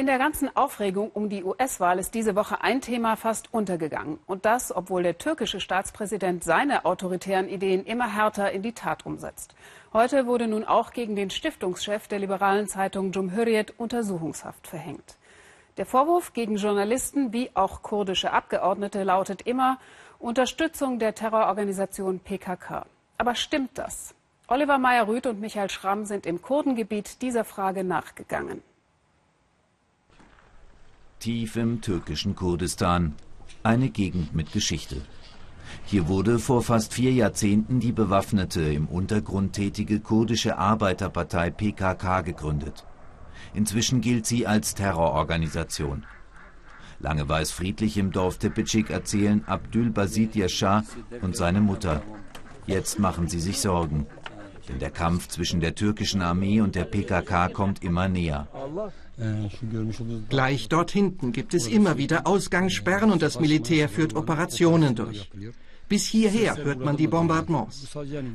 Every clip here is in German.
In der ganzen Aufregung um die US-Wahl ist diese Woche ein Thema fast untergegangen. Und das, obwohl der türkische Staatspräsident seine autoritären Ideen immer härter in die Tat umsetzt. Heute wurde nun auch gegen den Stiftungschef der liberalen Zeitung Cumhuriyet Untersuchungshaft verhängt. Der Vorwurf gegen Journalisten wie auch kurdische Abgeordnete lautet immer Unterstützung der Terrororganisation PKK. Aber stimmt das? Oliver Meyer-Rüth und Michael Schramm sind im Kurdengebiet dieser Frage nachgegangen tief im türkischen Kurdistan, eine Gegend mit Geschichte. Hier wurde vor fast vier Jahrzehnten die bewaffnete, im Untergrund tätige kurdische Arbeiterpartei PKK gegründet. Inzwischen gilt sie als Terrororganisation. Lange war es friedlich im Dorf Tepecik, erzählen Abdül Basit Yashar und seine Mutter. Jetzt machen sie sich Sorgen. Denn der Kampf zwischen der türkischen Armee und der PKK kommt immer näher. Gleich dort hinten gibt es immer wieder Ausgangssperren und das Militär führt Operationen durch. Bis hierher hört man die Bombardements.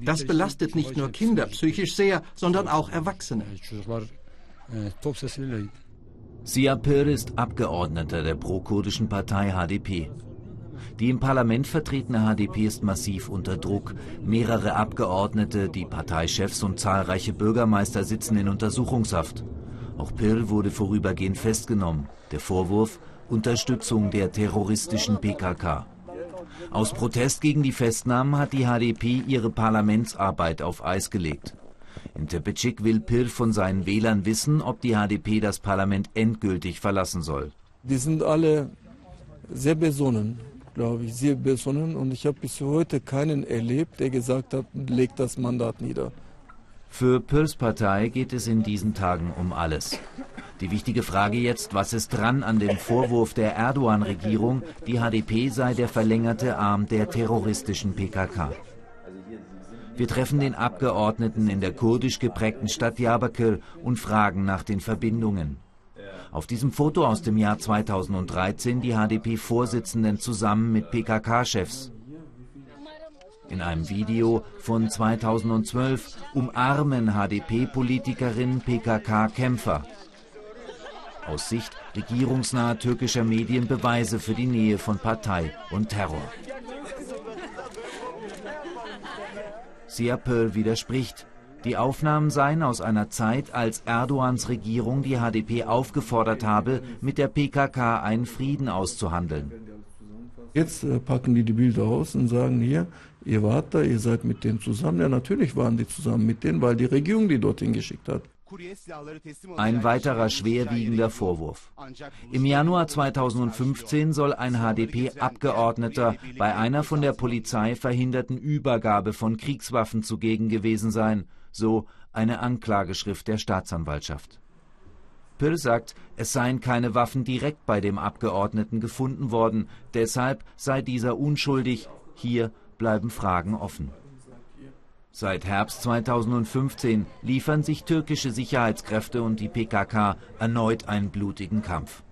Das belastet nicht nur Kinder psychisch sehr, sondern auch Erwachsene. Siapir ist Abgeordneter der pro-kurdischen Partei HDP. Die im Parlament vertretene HDP ist massiv unter Druck. Mehrere Abgeordnete, die Parteichefs und zahlreiche Bürgermeister sitzen in Untersuchungshaft. Auch Pirl wurde vorübergehend festgenommen. Der Vorwurf Unterstützung der terroristischen PKK. Aus Protest gegen die Festnahmen hat die HDP ihre Parlamentsarbeit auf Eis gelegt. In Tepecik will Pirl von seinen Wählern wissen, ob die HDP das Parlament endgültig verlassen soll. Die sind alle sehr besonnen, glaube ich, sehr besonnen. Und ich habe bis heute keinen erlebt, der gesagt hat, legt das Mandat nieder. Für Pöls Partei geht es in diesen Tagen um alles. Die wichtige Frage jetzt, was ist dran an dem Vorwurf der Erdogan-Regierung, die HDP sei der verlängerte Arm der terroristischen PKK. Wir treffen den Abgeordneten in der kurdisch geprägten Stadt Diyarbakir und fragen nach den Verbindungen. Auf diesem Foto aus dem Jahr 2013 die HDP-Vorsitzenden zusammen mit PKK-Chefs. In einem Video von 2012 umarmen HDP-Politikerinnen PKK-Kämpfer. Aus Sicht regierungsnaher türkischer Medien Beweise für die Nähe von Partei und Terror. Siapöl widerspricht. Die Aufnahmen seien aus einer Zeit, als Erdogans Regierung die HDP aufgefordert habe, mit der PKK einen Frieden auszuhandeln. Jetzt äh, packen die die Bilder aus und sagen hier, ihr wart da, ihr seid mit denen zusammen. Ja, natürlich waren die zusammen mit denen, weil die Regierung die dorthin geschickt hat. Ein weiterer schwerwiegender Vorwurf. Im Januar 2015 soll ein HDP-Abgeordneter bei einer von der Polizei verhinderten Übergabe von Kriegswaffen zugegen gewesen sein, so eine Anklageschrift der Staatsanwaltschaft. Pöll sagt, es seien keine Waffen direkt bei dem Abgeordneten gefunden worden, deshalb sei dieser unschuldig, hier bleiben Fragen offen. Seit Herbst 2015 liefern sich türkische Sicherheitskräfte und die PKK erneut einen blutigen Kampf.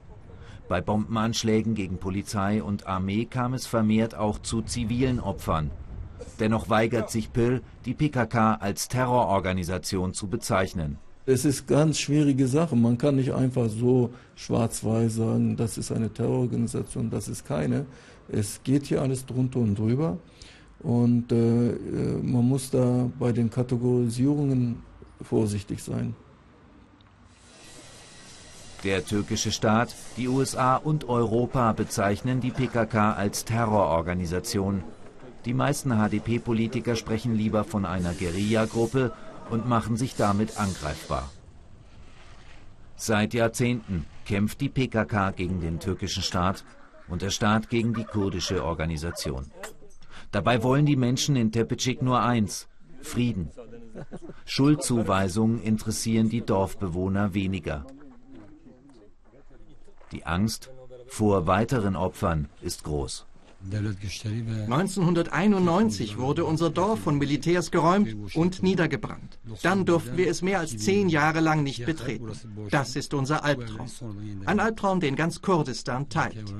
Bei Bombenanschlägen gegen Polizei und Armee kam es vermehrt auch zu zivilen Opfern. Dennoch weigert sich Pil, die PKK als Terrororganisation zu bezeichnen. Es ist ganz schwierige Sache. Man kann nicht einfach so schwarz-weiß sagen, das ist eine Terrororganisation, das ist keine. Es geht hier alles drunter und drüber. Und äh, äh, man muss da bei den Kategorisierungen vorsichtig sein. Der türkische Staat, die USA und Europa bezeichnen die PKK als Terrororganisation. Die meisten HDP-Politiker sprechen lieber von einer Guerilla-Gruppe und machen sich damit angreifbar. Seit Jahrzehnten kämpft die PKK gegen den türkischen Staat und der Staat gegen die kurdische Organisation. Dabei wollen die Menschen in Tepecik nur eins, Frieden. Schuldzuweisungen interessieren die Dorfbewohner weniger. Die Angst vor weiteren Opfern ist groß. 1991 wurde unser Dorf von Militärs geräumt und niedergebrannt. Dann durften wir es mehr als zehn Jahre lang nicht betreten. Das ist unser Albtraum. Ein Albtraum, den ganz Kurdistan teilt.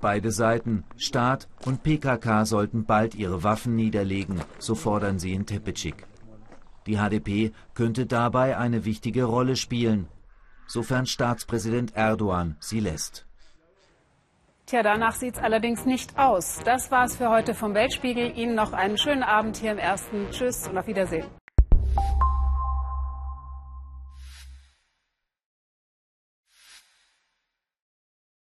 Beide Seiten, Staat und PKK, sollten bald ihre Waffen niederlegen, so fordern sie in Tepecik. Die HDP könnte dabei eine wichtige Rolle spielen, sofern Staatspräsident Erdogan sie lässt. Tja, danach sieht's allerdings nicht aus. Das war's für heute vom Weltspiegel. Ihnen noch einen schönen Abend hier im Ersten. Tschüss und auf Wiedersehen.